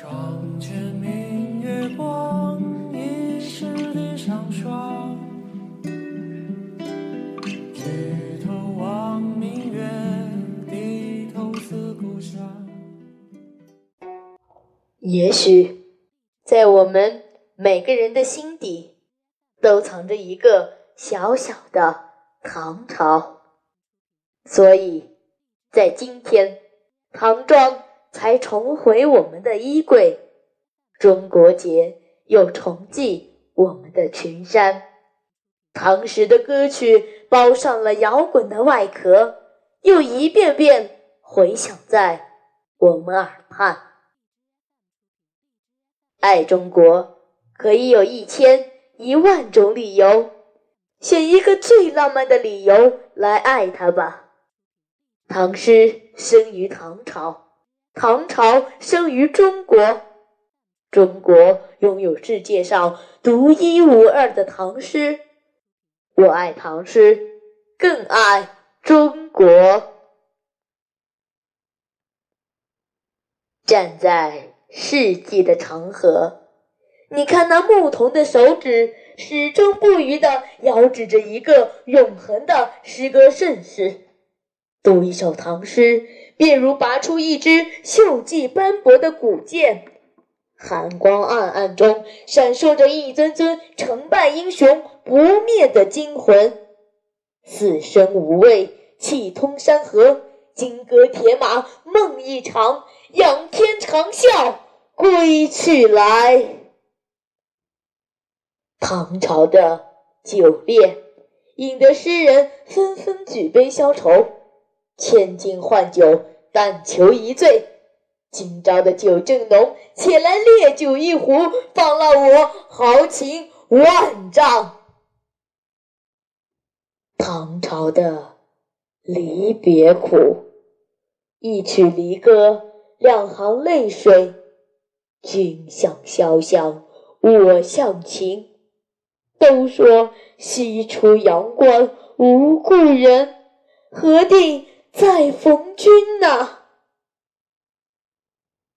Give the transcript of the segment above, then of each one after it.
床前明月光，疑是地上霜。举头望明月，低头思故乡。也许，在我们每个人的心底，都藏着一个小小的唐朝。所以，在今天，唐装才重回我们的衣柜，中国结又重系我们的群山。唐诗的歌曲包上了摇滚的外壳，又一遍遍回响在我们耳畔。爱中国可以有一千一万种理由，选一个最浪漫的理由来爱它吧。唐诗生于唐朝，唐朝生于中国，中国拥有世界上独一无二的唐诗。我爱唐诗，更爱中国。站在世纪的长河，你看那牧童的手指始终不渝地遥指着一个永恒的诗歌盛世。读一首唐诗，便如拔出一支锈迹斑驳的古剑，寒光暗暗中闪烁着一尊尊成败英雄不灭的精魂。死生无畏，气通山河，金戈铁马梦一场，仰天长啸归去来。唐朝的酒烈，引得诗人纷纷举杯消愁。千金换酒，但求一醉。今朝的酒正浓，且来烈酒一壶，放了我豪情万丈。唐朝的离别苦，一曲离歌，两行泪水。君向潇湘，我向秦。都说西出阳关无故人，何定？再逢君呐！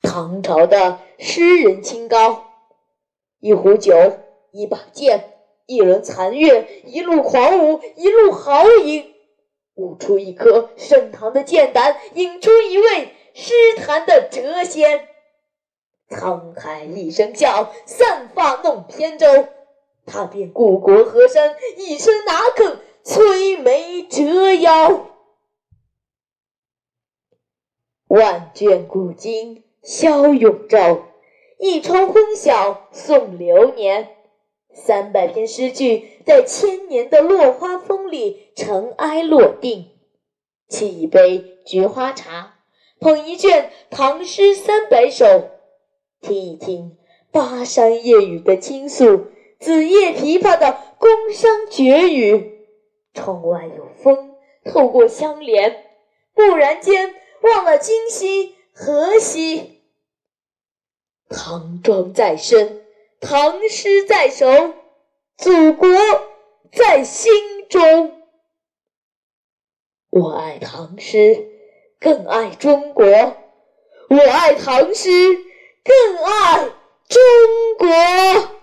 唐朝的诗人清高，一壶酒，一把剑，一轮残月，一路狂舞，一路豪饮，舞出一颗盛唐的剑胆，引出一位诗坛的谪仙。沧海一声笑，散发弄扁舟。踏遍故国河山，一生哪肯摧眉折腰？万卷古今消永昼，一窗昏晓送流年。三百篇诗句在千年的落花风里尘埃落定。沏一杯菊花茶，捧一卷唐诗三百首，听一听巴山夜雨的倾诉，子夜琵琶的宫商角语。窗外有风透过香帘，蓦然间。忘了今夕何夕？唐装在身，唐诗在手，祖国在心中。我爱唐诗，更爱中国；我爱唐诗，更爱中国。